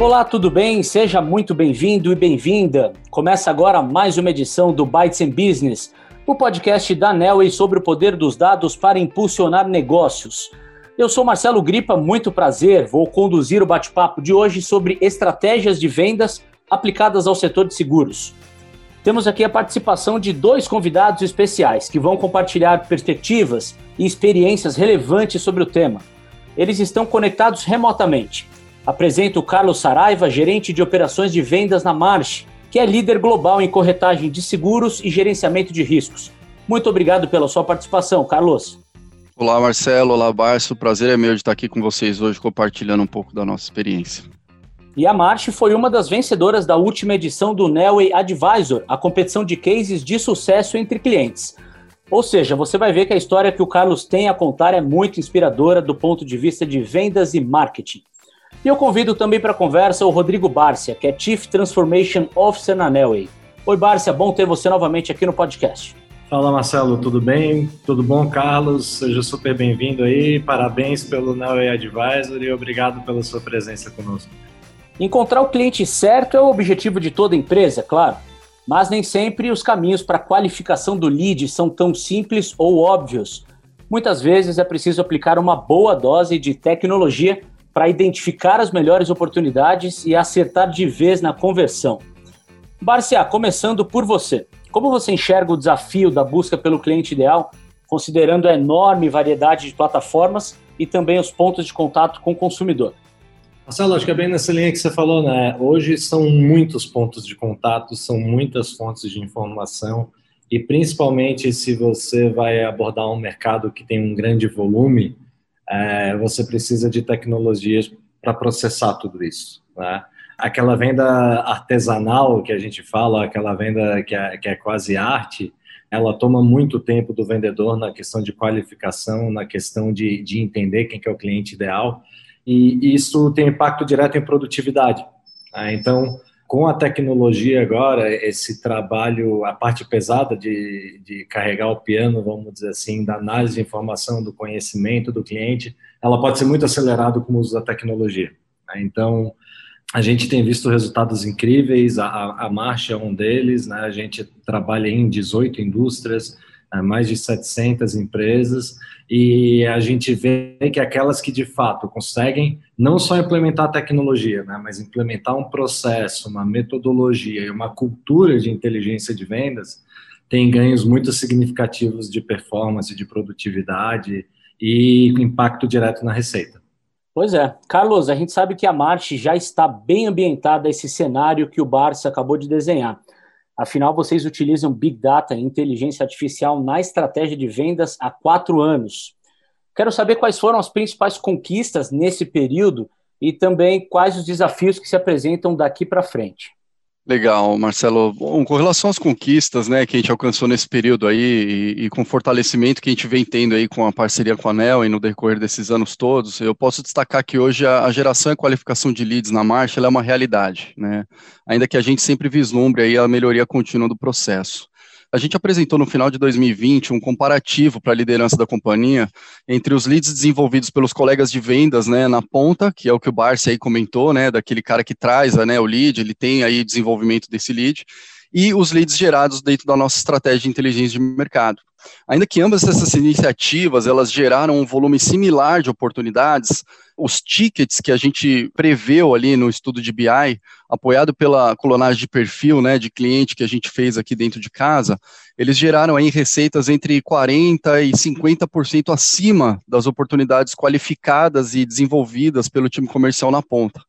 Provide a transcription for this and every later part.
Olá, tudo bem? Seja muito bem-vindo e bem-vinda. Começa agora mais uma edição do Bytes and Business, o podcast da Nelway sobre o poder dos dados para impulsionar negócios. Eu sou Marcelo Gripa, muito prazer. Vou conduzir o bate-papo de hoje sobre estratégias de vendas aplicadas ao setor de seguros. Temos aqui a participação de dois convidados especiais que vão compartilhar perspectivas e experiências relevantes sobre o tema. Eles estão conectados remotamente. Apresento o Carlos Saraiva, gerente de operações de vendas na March, que é líder global em corretagem de seguros e gerenciamento de riscos. Muito obrigado pela sua participação, Carlos. Olá, Marcelo. Olá, Barço. O prazer é meu de estar aqui com vocês hoje, compartilhando um pouco da nossa experiência. E a March foi uma das vencedoras da última edição do Nelway Advisor, a competição de cases de sucesso entre clientes. Ou seja, você vai ver que a história que o Carlos tem a contar é muito inspiradora do ponto de vista de vendas e marketing. E eu convido também para a conversa o Rodrigo Bárcia, que é Chief Transformation Officer na Nelway. Oi, Bárcia, bom ter você novamente aqui no podcast. Fala, Marcelo, tudo bem? Tudo bom, Carlos? Seja super bem-vindo aí. Parabéns pelo Nelway Advisor e obrigado pela sua presença conosco. Encontrar o cliente certo é o objetivo de toda empresa, claro, mas nem sempre os caminhos para a qualificação do lead são tão simples ou óbvios. Muitas vezes é preciso aplicar uma boa dose de tecnologia para identificar as melhores oportunidades e acertar de vez na conversão. Barcia, começando por você. Como você enxerga o desafio da busca pelo cliente ideal, considerando a enorme variedade de plataformas e também os pontos de contato com o consumidor? Marcelo, acho que é bem nessa linha que você falou, né? Hoje são muitos pontos de contato, são muitas fontes de informação e principalmente se você vai abordar um mercado que tem um grande volume, é, você precisa de tecnologias para processar tudo isso. Né? Aquela venda artesanal que a gente fala, aquela venda que é, que é quase arte, ela toma muito tempo do vendedor na questão de qualificação, na questão de, de entender quem que é o cliente ideal, e isso tem impacto direto em produtividade. Né? Então, com a tecnologia agora, esse trabalho, a parte pesada de, de carregar o piano, vamos dizer assim, da análise de informação, do conhecimento do cliente, ela pode ser muito acelerada com o uso da tecnologia. Né? Então, a gente tem visto resultados incríveis, a, a Marcha é um deles, né? a gente trabalha em 18 indústrias? Mais de 700 empresas, e a gente vê que aquelas que de fato conseguem não só implementar a tecnologia, né, mas implementar um processo, uma metodologia e uma cultura de inteligência de vendas, têm ganhos muito significativos de performance, de produtividade e impacto direto na receita. Pois é. Carlos, a gente sabe que a March já está bem ambientada a esse cenário que o Barça acabou de desenhar. Afinal, vocês utilizam Big Data e inteligência artificial na estratégia de vendas há quatro anos. Quero saber quais foram as principais conquistas nesse período e também quais os desafios que se apresentam daqui para frente. Legal, Marcelo. Bom, com relação às conquistas, né, que a gente alcançou nesse período aí e, e com o fortalecimento que a gente vem tendo aí com a parceria com a ANEL e no decorrer desses anos todos, eu posso destacar que hoje a, a geração e qualificação de leads na marcha é uma realidade, né, ainda que a gente sempre vislumbre aí a melhoria contínua do processo. A gente apresentou no final de 2020 um comparativo para a liderança da companhia entre os leads desenvolvidos pelos colegas de vendas, né, na ponta, que é o que o Barça aí comentou, né, daquele cara que traz, né, o lead, ele tem aí desenvolvimento desse lead, e os leads gerados dentro da nossa estratégia de inteligência de mercado. Ainda que ambas essas iniciativas elas geraram um volume similar de oportunidades, os tickets que a gente preveu ali no estudo de BI, apoiado pela colonagem de perfil né, de cliente que a gente fez aqui dentro de casa, eles geraram aí receitas entre 40% e 50% acima das oportunidades qualificadas e desenvolvidas pelo time comercial na ponta.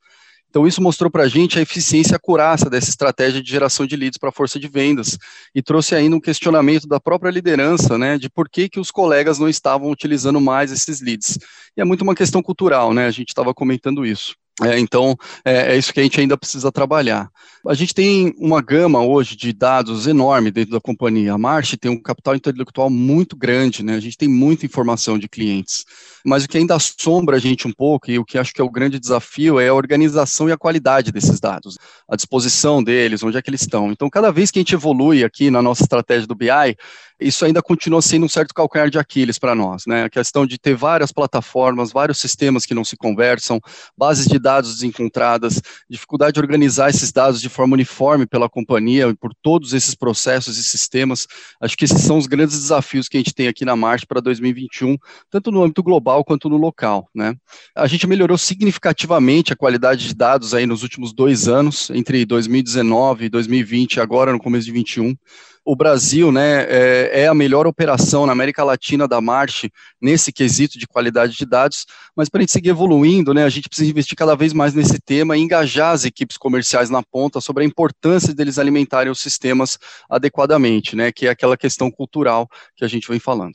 Então, isso mostrou para a gente a eficiência e a curaça dessa estratégia de geração de leads para a força de vendas e trouxe ainda um questionamento da própria liderança, né, de por que, que os colegas não estavam utilizando mais esses leads. E é muito uma questão cultural, né, a gente estava comentando isso. É, então, é, é, isso que a gente ainda precisa trabalhar. A gente tem uma gama hoje de dados enorme dentro da companhia. A March tem um capital intelectual muito grande, né? A gente tem muita informação de clientes. Mas o que ainda assombra a gente um pouco, e o que acho que é o grande desafio, é a organização e a qualidade desses dados, a disposição deles, onde é que eles estão. Então, cada vez que a gente evolui aqui na nossa estratégia do BI, isso ainda continua sendo um certo calcanhar de Aquiles para nós, né? A questão de ter várias plataformas, vários sistemas que não se conversam, bases de dados desencontradas, dificuldade de organizar esses dados de forma uniforme pela companhia e por todos esses processos e sistemas. Acho que esses são os grandes desafios que a gente tem aqui na Marte para 2021, tanto no âmbito global quanto no local, né? A gente melhorou significativamente a qualidade de dados aí nos últimos dois anos, entre 2019 e 2020, agora no começo de 2021 o Brasil né, é, é, a melhor operação na América Latina da Marte nesse quesito de qualidade de dados, mas para a gente seguir evoluindo, né, a gente precisa investir cada vez mais nesse tema e engajar as equipes comerciais na ponta sobre a importância deles alimentarem os sistemas adequadamente, né, que é aquela questão cultural que a gente vem falando.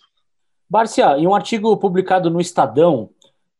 Bárcia, em um artigo publicado no Estadão,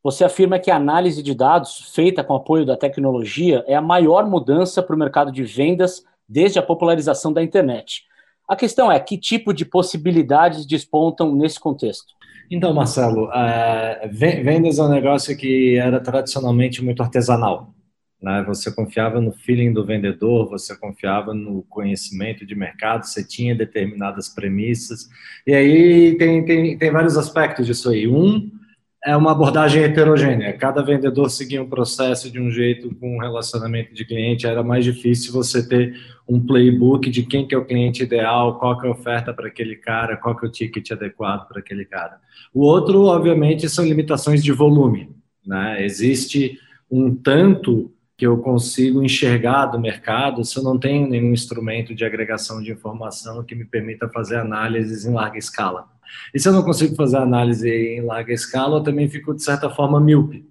você afirma que a análise de dados feita com apoio da tecnologia é a maior mudança para o mercado de vendas desde a popularização da internet. A questão é que tipo de possibilidades despontam nesse contexto? Então, Marcelo, uh, vendas é um negócio que era tradicionalmente muito artesanal. Né? Você confiava no feeling do vendedor, você confiava no conhecimento de mercado, você tinha determinadas premissas. E aí tem, tem, tem vários aspectos disso aí. Um é uma abordagem heterogênea. Cada vendedor seguia um processo de um jeito com um relacionamento de cliente. Era mais difícil você ter um playbook de quem que é o cliente ideal, qual que é a oferta para aquele cara, qual que é o ticket adequado para aquele cara. O outro, obviamente, são limitações de volume. Né? Existe um tanto que eu consigo enxergar do mercado se eu não tenho nenhum instrumento de agregação de informação que me permita fazer análises em larga escala. E se eu não consigo fazer análise em larga escala, eu também fico, de certa forma, míope.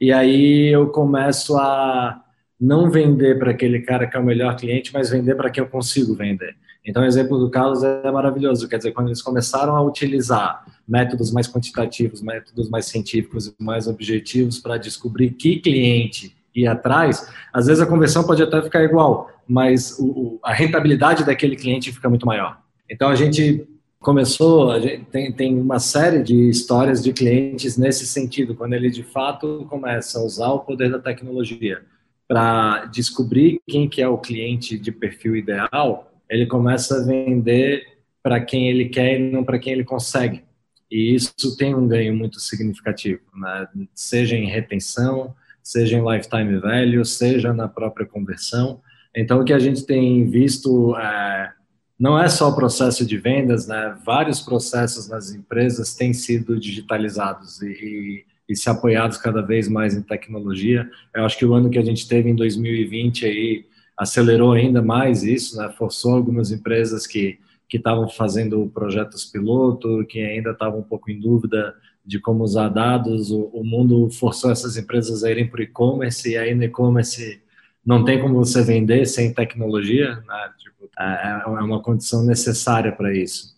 E aí eu começo a não vender para aquele cara que é o melhor cliente, mas vender para quem eu consigo vender. Então, o exemplo do Carlos é maravilhoso. Quer dizer, quando eles começaram a utilizar métodos mais quantitativos, métodos mais científicos e mais objetivos para descobrir que cliente ir atrás, às vezes a conversão pode até ficar igual, mas o, a rentabilidade daquele cliente fica muito maior. Então, a gente começou, a gente tem, tem uma série de histórias de clientes nesse sentido, quando ele de fato começa a usar o poder da tecnologia para descobrir quem que é o cliente de perfil ideal, ele começa a vender para quem ele quer e não para quem ele consegue. E isso tem um ganho muito significativo, né? seja em retenção, seja em lifetime value, seja na própria conversão. Então, o que a gente tem visto é, não é só o processo de vendas, né? Vários processos nas empresas têm sido digitalizados e, e, e, se apoiados cada vez mais em tecnologia. Eu acho que o ano que a gente teve em 2020 aí acelerou ainda mais isso, né? Forçou algumas empresas que que estavam fazendo projetos piloto, que ainda estavam um pouco em dúvida de como usar dados. O, o mundo forçou essas empresas a irem para o e-commerce e aí no e-commerce não tem como você vender sem tecnologia, né? É, é uma condição necessária para isso.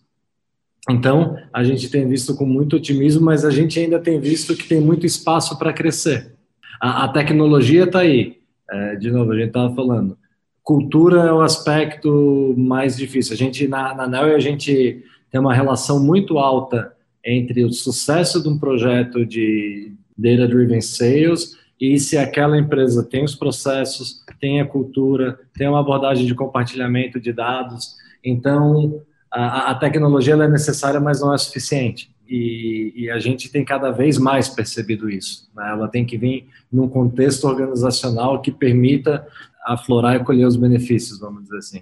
Então, a gente tem visto com muito otimismo, mas a gente ainda tem visto que tem muito espaço para crescer. A, a tecnologia está aí. É, de novo, a gente estava falando. Cultura é o aspecto mais difícil. A gente, na, na a gente tem uma relação muito alta entre o sucesso de um projeto de Data Driven Sales e se aquela empresa tem os processos, tem a cultura, tem uma abordagem de compartilhamento de dados, então a, a tecnologia é necessária, mas não é suficiente. E, e, a gente tem cada vez mais percebido isso. Né? Ela tem que vir num contexto organizacional que permita aflorar e colher os benefícios, vamos dizer assim.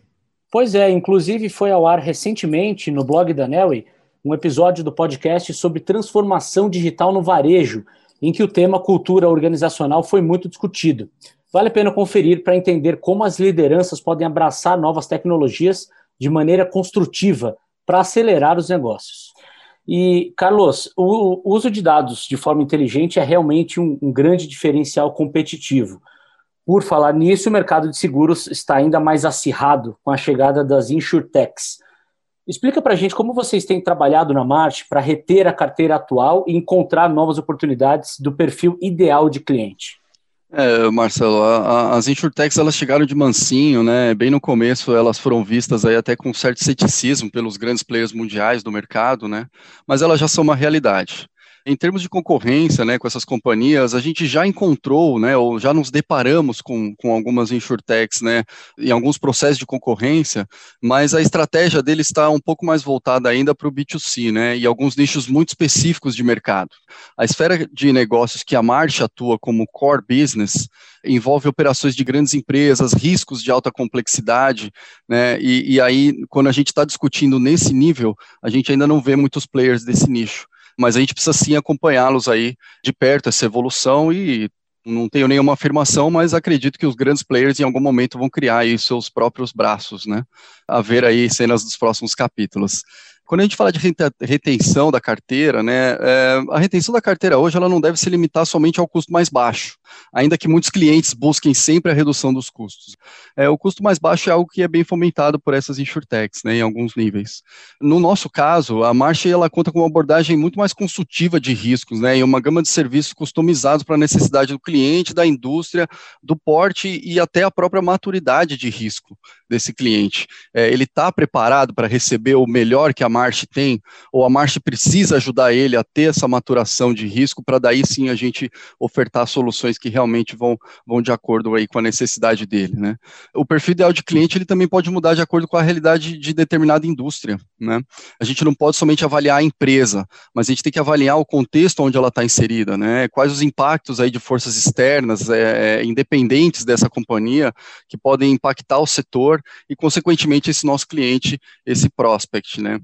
Pois é, inclusive foi ao ar recentemente no blog da Nelly um episódio do podcast sobre transformação digital no varejo, em que o tema cultura organizacional foi muito discutido. Vale a pena conferir para entender como as lideranças podem abraçar novas tecnologias de maneira construtiva para acelerar os negócios. E, Carlos, o uso de dados de forma inteligente é realmente um, um grande diferencial competitivo. Por falar nisso, o mercado de seguros está ainda mais acirrado com a chegada das insurtechs, Explica para a gente como vocês têm trabalhado na Marte para reter a carteira atual e encontrar novas oportunidades do perfil ideal de cliente. É, Marcelo, a, a, as insurtechs elas chegaram de mansinho, né? Bem no começo elas foram vistas aí até com certo ceticismo pelos grandes players mundiais do mercado, né? Mas elas já são uma realidade. Em termos de concorrência, né, com essas companhias, a gente já encontrou, né, ou já nos deparamos com, com algumas insurtechs, né, em alguns processos de concorrência, mas a estratégia deles está um pouco mais voltada ainda para o B2C, né, e alguns nichos muito específicos de mercado. A esfera de negócios que a Marcha atua como core business envolve operações de grandes empresas, riscos de alta complexidade, né, e, e aí, quando a gente está discutindo nesse nível, a gente ainda não vê muitos players desse nicho mas a gente precisa sim acompanhá-los aí de perto, essa evolução, e não tenho nenhuma afirmação, mas acredito que os grandes players em algum momento vão criar aí seus próprios braços, né? A ver aí cenas dos próximos capítulos. Quando a gente fala de retenção da carteira, né, é, a retenção da carteira hoje ela não deve se limitar somente ao custo mais baixo, ainda que muitos clientes busquem sempre a redução dos custos. É, o custo mais baixo é algo que é bem fomentado por essas insurtechs, né, em alguns níveis. No nosso caso, a March ela conta com uma abordagem muito mais consultiva de riscos, né, e uma gama de serviços customizados para a necessidade do cliente, da indústria, do porte e até a própria maturidade de risco desse cliente. É, ele está preparado para receber o melhor que a March tem, ou a March precisa ajudar ele a ter essa maturação de risco para daí sim a gente ofertar soluções que realmente vão, vão de acordo aí com a necessidade dele, né? O perfil ideal de cliente ele também pode mudar de acordo com a realidade de determinada indústria, né? A gente não pode somente avaliar a empresa, mas a gente tem que avaliar o contexto onde ela está inserida, né? Quais os impactos aí de forças externas, é, é independentes dessa companhia, que podem impactar o setor e, consequentemente, esse nosso cliente, esse prospect, né?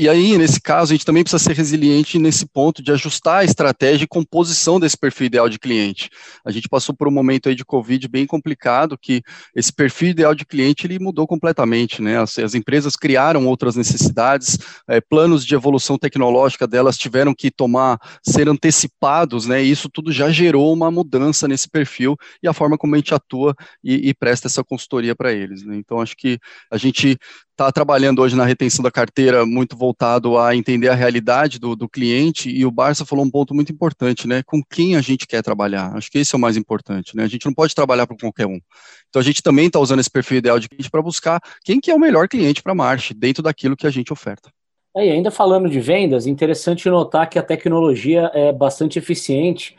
E aí, nesse caso, a gente também precisa ser resiliente nesse ponto de ajustar a estratégia e composição desse perfil ideal de cliente. A gente passou por um momento aí de Covid bem complicado, que esse perfil ideal de cliente ele mudou completamente, né? As, as empresas criaram outras necessidades, é, planos de evolução tecnológica delas tiveram que tomar, ser antecipados, né? E isso tudo já gerou uma mudança nesse perfil e a forma como a gente atua e, e presta essa consultoria para eles. Né? Então, acho que a gente está trabalhando hoje na retenção da carteira muito voltado a entender a realidade do, do, cliente e o Barça falou um ponto muito importante, né? Com quem a gente quer trabalhar. Acho que esse é o mais importante, né? A gente não pode trabalhar para qualquer um. Então a gente também está usando esse perfil ideal de cliente para buscar quem que é o melhor cliente para a March, dentro daquilo que a gente oferta. É, e ainda falando de vendas, interessante notar que a tecnologia é bastante eficiente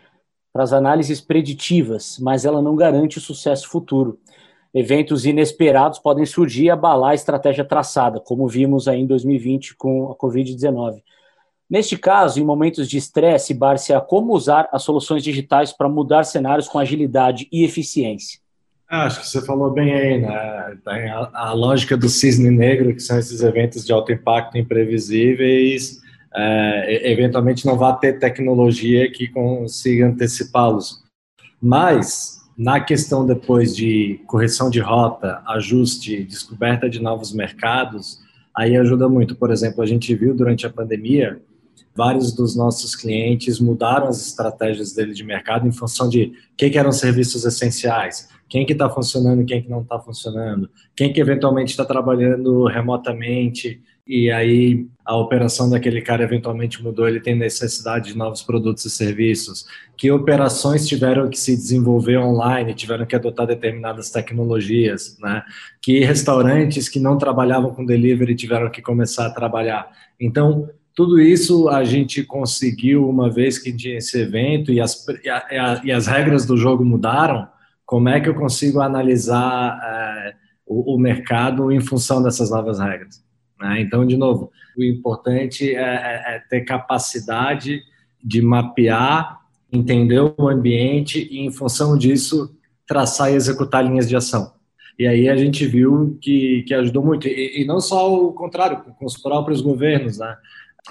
para as análises preditivas, mas ela não garante o sucesso futuro eventos inesperados podem surgir e abalar a estratégia traçada, como vimos aí em 2020 com a Covid-19. Neste caso, em momentos de estresse, Barcia, como usar as soluções digitais para mudar cenários com agilidade e eficiência? Ah, acho que você falou bem aí, né? Tem a, a, lógica do cisne negro, que são esses eventos de alto impacto imprevisíveis, é, eventualmente não vai ter tecnologia que consiga antecipá-los. Mas na questão depois de correção de rota, ajuste, descoberta de novos mercados, aí ajuda muito. Por exemplo, a gente viu durante a pandemia, vários dos nossos clientes mudaram as estratégias dele de mercado em função de quem que eram serviços essenciais, quem que está funcionando quem que não está funcionando, quem que eventualmente está trabalhando remotamente, e aí a operação daquele cara eventualmente mudou, ele tem necessidade de novos produtos e serviços, que operações tiveram que se desenvolver online, tiveram que adotar determinadas tecnologias, né? Que restaurantes que não trabalhavam com delivery tiveram que começar a trabalhar. Então, tudo isso a gente conseguiu uma vez que tinha esse evento e as, e, a, e as regras do jogo mudaram, como é que eu consigo analisar é, o, o mercado em função dessas novas regras? Né? Então, de novo, o importante é, é, é, ter capacidade de mapear, entender o ambiente e, em função disso, traçar e executar linhas de ação. E aí a gente viu que, que ajudou muito. E, e não só o contrário, com os próprios governos, né?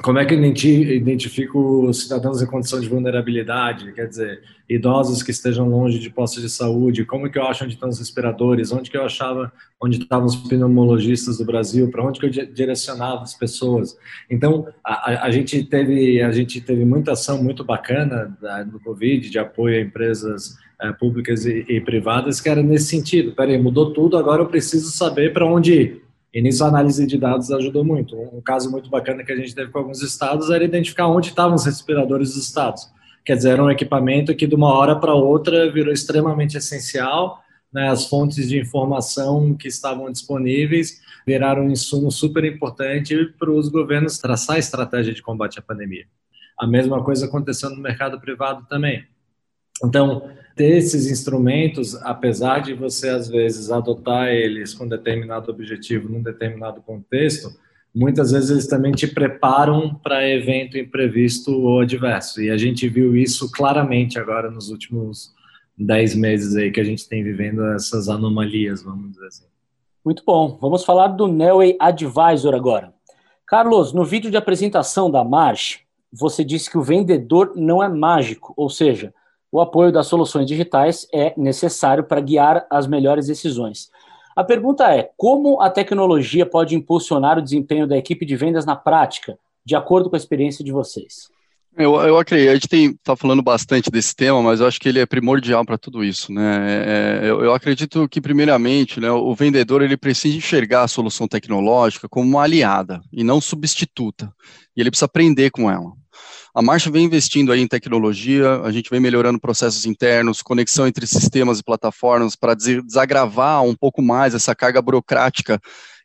Como é que eu identifico cidadãos em condição de vulnerabilidade, quer dizer, idosos que estejam longe de postos de saúde, como que eu acho onde estão os respiradores, onde que eu achava onde estavam os pneumologistas do Brasil, para onde que eu direcionava as pessoas. Então, a, a, gente teve a gente teve muita ação muito bacana da, no Covid, de apoio a empresas é, públicas e, e, privadas, que era nesse sentido. Peraí, mudou tudo, agora eu preciso saber para onde ir. E nisso a análise de dados ajudou muito. Um, caso muito bacana que a gente teve com alguns estados era identificar onde estavam os respiradores dos estados. Quer dizer, era um equipamento que de uma hora para outra virou extremamente essencial. Né, as fontes de informação que estavam disponíveis viraram um insumo super importante para os governos traçar a estratégia de combate à pandemia. A mesma coisa acontecendo no mercado privado também. Então, ter esses instrumentos, apesar de você às vezes adotar eles com determinado objetivo num determinado contexto, muitas vezes eles também te preparam para evento imprevisto ou adverso. E a gente viu isso claramente agora nos últimos dez meses aí que a gente tem vivendo essas anomalias, vamos dizer assim. Muito bom. Vamos falar do Nelway Advisor agora. Carlos, no vídeo de apresentação da March, você disse que o vendedor não é mágico, ou seja, o apoio das soluções digitais é necessário para guiar as melhores decisões. A pergunta é: como a tecnologia pode impulsionar o desempenho da equipe de vendas na prática, de acordo com a experiência de vocês? Eu, eu acredito, a gente está falando bastante desse tema, mas eu acho que ele é primordial para tudo isso, né? É, eu, eu, acredito que, primeiramente, né, o vendedor ele precisa enxergar a solução tecnológica como uma aliada e não substituta, e ele precisa aprender com ela. A Marcha vem investindo aí em tecnologia, a gente vem melhorando processos internos, conexão entre sistemas e plataformas para desagravar um pouco mais essa carga burocrática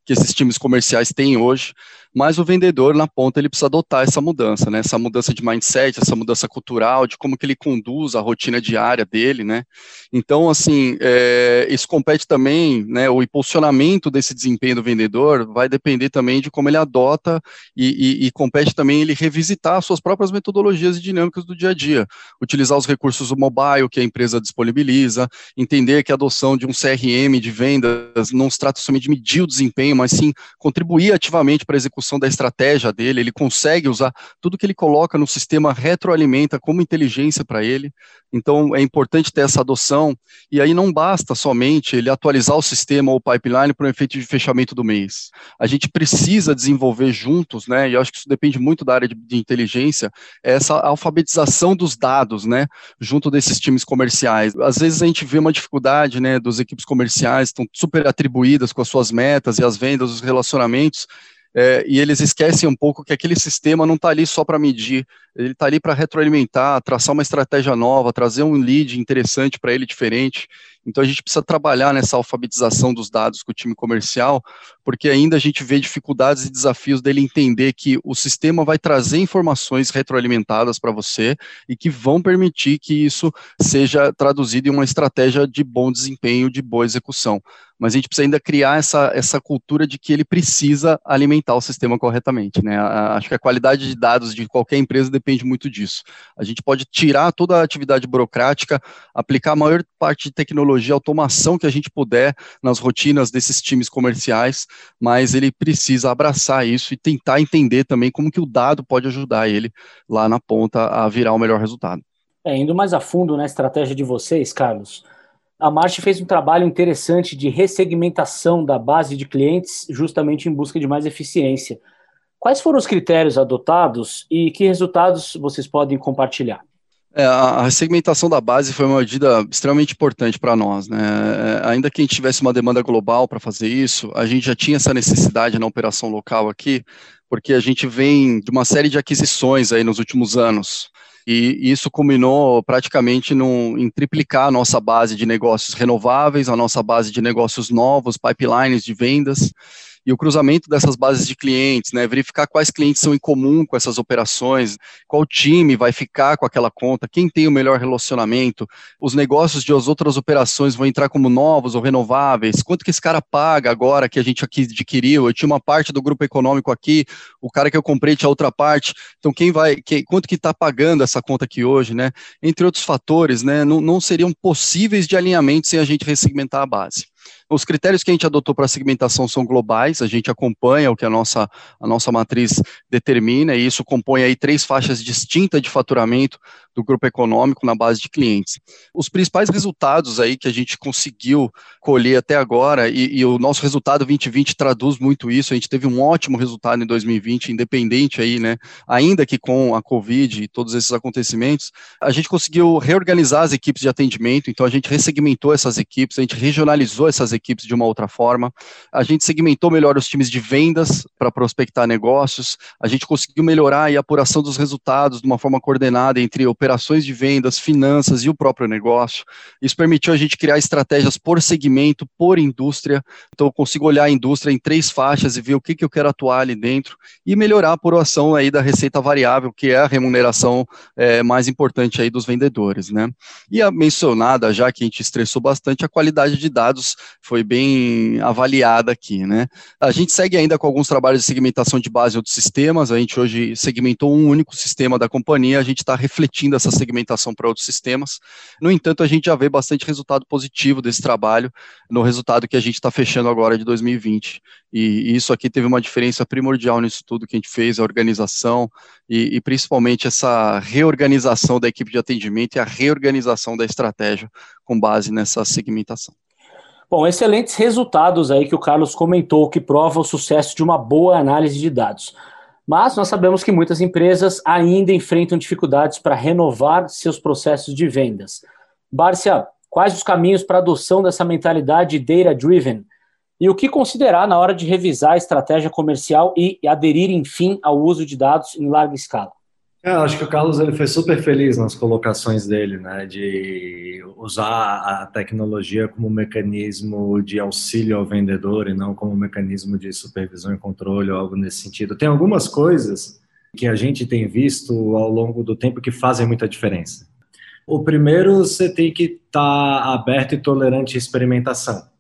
que esses times comerciais têm hoje mas o vendedor na ponta ele precisa adotar essa mudança, né? Essa mudança de mindset, essa mudança cultural, de como que ele conduz a rotina diária dele, né? Então, assim, é, isso compete também, né? O impulsionamento desse desempenho do vendedor vai depender também de como ele adota e, e, e compete também ele revisitar suas próprias metodologias e dinâmicas do dia a dia, utilizar os recursos do mobile que a empresa disponibiliza, entender que a adoção de um CRM de vendas não se trata somente de medir o desempenho, mas sim contribuir ativamente para a execução execução da estratégia dele, ele consegue usar tudo que ele coloca no sistema, retroalimenta como inteligência para ele. Então, é importante ter essa adoção, e aí não basta somente ele atualizar o sistema ou o pipeline para o efeito de fechamento do mês. A gente precisa desenvolver juntos, né, e eu acho que isso depende muito da área de, de inteligência, essa alfabetização dos dados, né, junto desses times comerciais. Às vezes a gente vê uma dificuldade, né, dos equipes comerciais, estão super atribuídas com as suas metas e as vendas, os relacionamentos, é, e eles esquecem um pouco que aquele sistema não está ali só para medir, ele está ali para retroalimentar, traçar uma estratégia nova, trazer um lead interessante para ele diferente. Então a gente precisa trabalhar nessa alfabetização dos dados com o time comercial, porque ainda a gente vê dificuldades e desafios dele entender que o sistema vai trazer informações retroalimentadas para você e que vão permitir que isso seja traduzido em uma estratégia de bom desempenho, de boa execução. Mas a gente precisa ainda criar essa, essa cultura de que ele precisa alimentar o sistema corretamente. Né? Acho que a qualidade de dados de qualquer empresa depende muito disso. A gente pode tirar toda a atividade burocrática, aplicar a maior parte de tecnologia, automação que a gente puder nas rotinas desses times comerciais, mas ele precisa abraçar isso e tentar entender também como que o dado pode ajudar ele lá na ponta a virar o melhor resultado. É, indo mais a fundo na estratégia de vocês, Carlos, a March fez um trabalho interessante de ressegmentação da base de clientes, justamente em busca de mais eficiência. Quais foram os critérios adotados e que resultados vocês podem compartilhar? É, a segmentação da base foi uma medida extremamente importante para nós. Né? É, ainda que a gente tivesse uma demanda global para fazer isso, a gente já tinha essa necessidade na operação local aqui, porque a gente vem de uma série de aquisições aí nos últimos anos. E isso culminou praticamente em triplicar a nossa base de negócios renováveis, a nossa base de negócios novos, pipelines de vendas e o cruzamento dessas bases de clientes, né, verificar quais clientes são em comum com essas operações, qual time vai ficar com aquela conta, quem tem o melhor relacionamento, os negócios de as outras operações vão entrar como novos ou renováveis, quanto que esse cara paga agora que a gente aqui adquiriu, eu tinha uma parte do grupo econômico aqui, o cara que eu comprei tinha outra parte, então quem vai, quanto que está pagando essa conta aqui hoje, né, entre outros fatores, né, não, não seriam possíveis de alinhamento sem a gente ressegmentar a base. Os critérios que a gente adotou para a segmentação são globais, a gente acompanha o que a nossa, a nossa matriz determina, e isso compõe aí três faixas distintas de faturamento do grupo econômico na base de clientes. Os principais resultados aí que a gente conseguiu colher até agora, e, e o nosso resultado 2020 traduz muito isso, a gente teve um ótimo resultado em 2020, independente aí, né, ainda que com a Covid e todos esses acontecimentos, a gente conseguiu reorganizar as equipes de atendimento, então a gente ressegmentou essas equipes, a gente regionalizou essas equipes, equipes de uma outra forma. A gente segmentou melhor os times de vendas para prospectar negócios. A gente conseguiu melhorar a apuração dos resultados de uma forma coordenada entre operações de vendas, finanças e o próprio negócio. Isso permitiu a gente criar estratégias por segmento, por indústria. Então, eu consigo olhar a indústria em três faixas e ver o que, que eu quero atuar ali dentro e melhorar a apuração aí da receita variável, que é a remuneração é, mais importante aí dos vendedores, né? E a mencionada, já que a gente estressou bastante, a qualidade de dados foi bem avaliada aqui, né? A gente segue ainda com alguns trabalhos de segmentação de base outros sistemas, a gente hoje segmentou um único sistema da companhia, a gente está refletindo essa segmentação para outros sistemas. No entanto, a gente já vê bastante resultado positivo desse trabalho no resultado que a gente está fechando agora de 2020. E, isso aqui teve uma diferença primordial nisso tudo que a gente fez, a organização e, e principalmente essa reorganização da equipe de atendimento e a reorganização da estratégia com base nessa segmentação. Bom, excelentes resultados aí que o Carlos comentou, que prova o sucesso de uma boa análise de dados. Mas nós sabemos que muitas empresas ainda enfrentam dificuldades para renovar seus processos de vendas. Bárcia, quais os caminhos para a adoção dessa mentalidade data-driven e o que considerar na hora de revisar a estratégia comercial e aderir, enfim, ao uso de dados em larga escala? Eu acho que o Carlos ele foi super feliz nas colocações dele, né, de usar a tecnologia como mecanismo de auxílio ao vendedor e não como mecanismo de supervisão e controle ou algo nesse sentido. Tem algumas coisas que a gente tem visto ao longo do tempo que fazem muita diferença. O primeiro, você tem que estar tá aberto e tolerante à experimentação.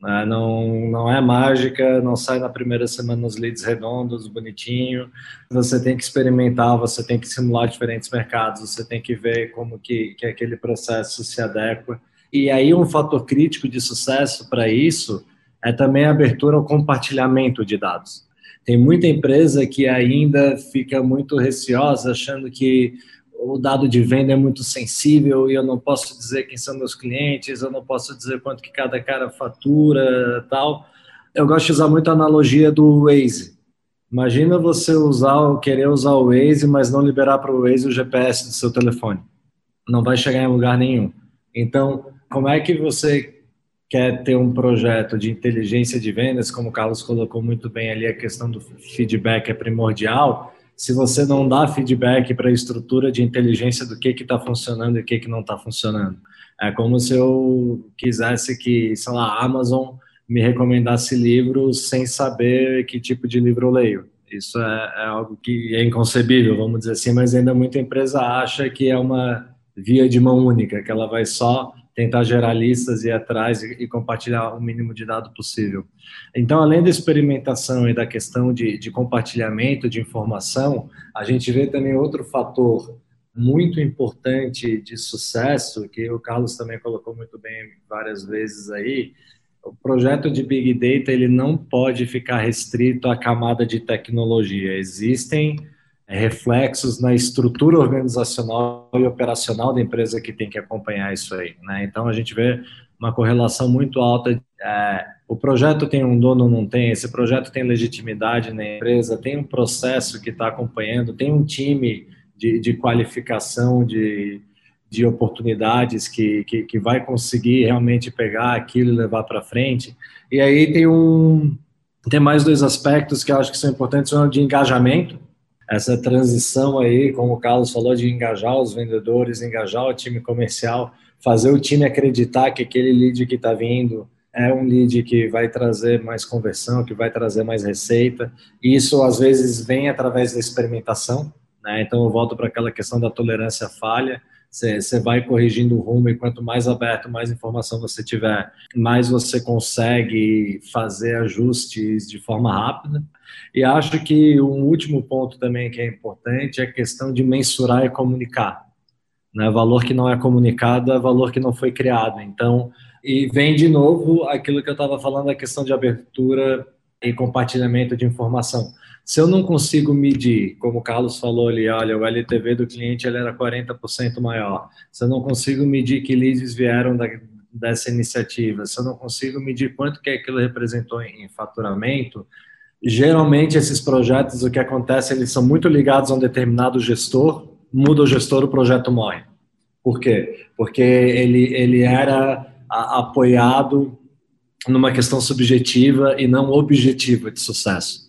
Né? Não, não é mágica, não sai na primeira semana os leads redondos, bonitinho. Você tem que experimentar, você tem que simular diferentes mercados, você tem que ver como que, que aquele processo se adequa. E aí um fator crítico de sucesso para isso é também a abertura ao compartilhamento de dados. Tem muita empresa que ainda fica muito receosa, achando que o dado de venda é muito sensível e eu não posso dizer quem são meus clientes, eu não posso dizer quanto que cada cara fatura, tal. Eu gosto de usar muito a analogia do Waze. Imagina você usar, querer usar o Waze, mas não liberar para o Waze o GPS do seu telefone. Não vai chegar em lugar nenhum. Então, como é que você quer ter um projeto de inteligência de vendas, como o Carlos colocou muito bem ali, a questão do feedback é primordial, se você não dá feedback para a estrutura de inteligência do que está funcionando e o que, que não está funcionando. É como se eu quisesse que, sei lá, a Amazon me recomendasse livros sem saber que tipo de livro eu leio. Isso é, é, algo que é inconcebível, vamos dizer assim, mas ainda muita empresa acha que é uma via de mão única, que ela vai só tentar gerar listas e ir atrás e, e, compartilhar o mínimo de dado possível. Então, além da experimentação e da questão de, de compartilhamento de informação, a gente vê também outro fator muito importante de sucesso, que o Carlos também colocou muito bem várias vezes aí, o projeto de Big Data ele não pode ficar restrito à camada de tecnologia. Existem reflexos na estrutura organizacional e operacional da empresa que tem que acompanhar isso aí. Né? Então, a gente vê uma correlação muito alta. É, o projeto tem um dono não tem, esse projeto tem legitimidade na empresa, tem um processo que está acompanhando, tem um time de, de qualificação de, de oportunidades que, que, que, vai conseguir realmente pegar aquilo e levar para frente. E aí tem um tem mais dois aspectos que eu acho que são importantes, um de engajamento, essa transição aí, como o Carlos falou, de engajar os vendedores, engajar o time comercial, fazer o time acreditar que aquele lead que está vindo é um lead que vai trazer mais conversão, que vai trazer mais receita. Isso às vezes vem através da experimentação, né? Então eu volto para aquela questão da tolerância à falha. Você vai corrigindo o rumo e quanto mais aberto, mais informação você tiver, mais você consegue fazer ajustes de forma rápida. E acho que um último ponto também que é importante é a questão de mensurar e comunicar. Né? Valor que não é comunicado é valor que não foi criado. Então, e vem de novo aquilo que eu estava falando, a questão de abertura e compartilhamento de informação. Se eu não consigo medir, como o Carlos falou ali, olha, o LTV do cliente ele era 40% maior. Se eu não consigo medir que leads vieram da, dessa iniciativa, se eu não consigo medir quanto que aquilo representou em faturamento, Geralmente, esses projetos, o que acontece, eles são muito ligados a um determinado gestor, muda o gestor, o projeto morre. Por quê? Porque ele, ele era a, apoiado numa questão subjetiva e não objetiva de sucesso.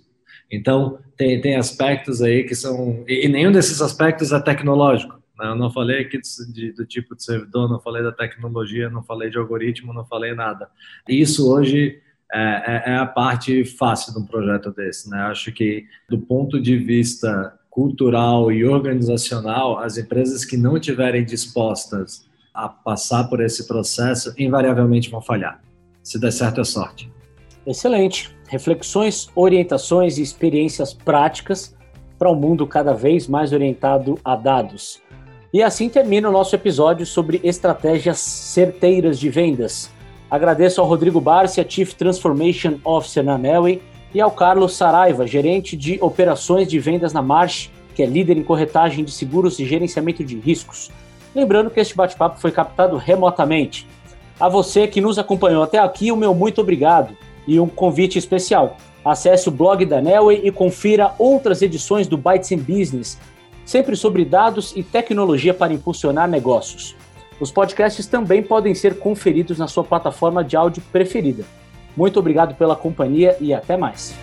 Então, tem, tem aspectos aí que são. E, e nenhum desses aspectos é tecnológico. Né? Eu não falei aqui de, do tipo de servidor, não falei da tecnologia, não falei de algoritmo, não falei nada. Isso hoje é, é, é a parte fácil de um projeto desse. Né? Acho que, do ponto de vista cultural e organizacional, as empresas que não estiverem dispostas a passar por esse processo, invariavelmente vão falhar. Se der certo, é sorte. Excelente. Reflexões, orientações e experiências práticas para um mundo cada vez mais orientado a dados. E assim termina o nosso episódio sobre estratégias certeiras de vendas. Agradeço ao Rodrigo Barcia, Chief Transformation Officer na Nelway, e ao Carlos Saraiva, gerente de operações de vendas na March, que é líder em corretagem de seguros e gerenciamento de riscos. Lembrando que este bate-papo foi captado remotamente. A você que nos acompanhou até aqui, o meu muito obrigado e um convite especial. Acesse o blog da Nelway e confira outras edições do Bytes in Business, sempre sobre dados e tecnologia para impulsionar negócios. Os podcasts também podem ser conferidos na sua plataforma de áudio preferida. Muito obrigado pela companhia e até mais.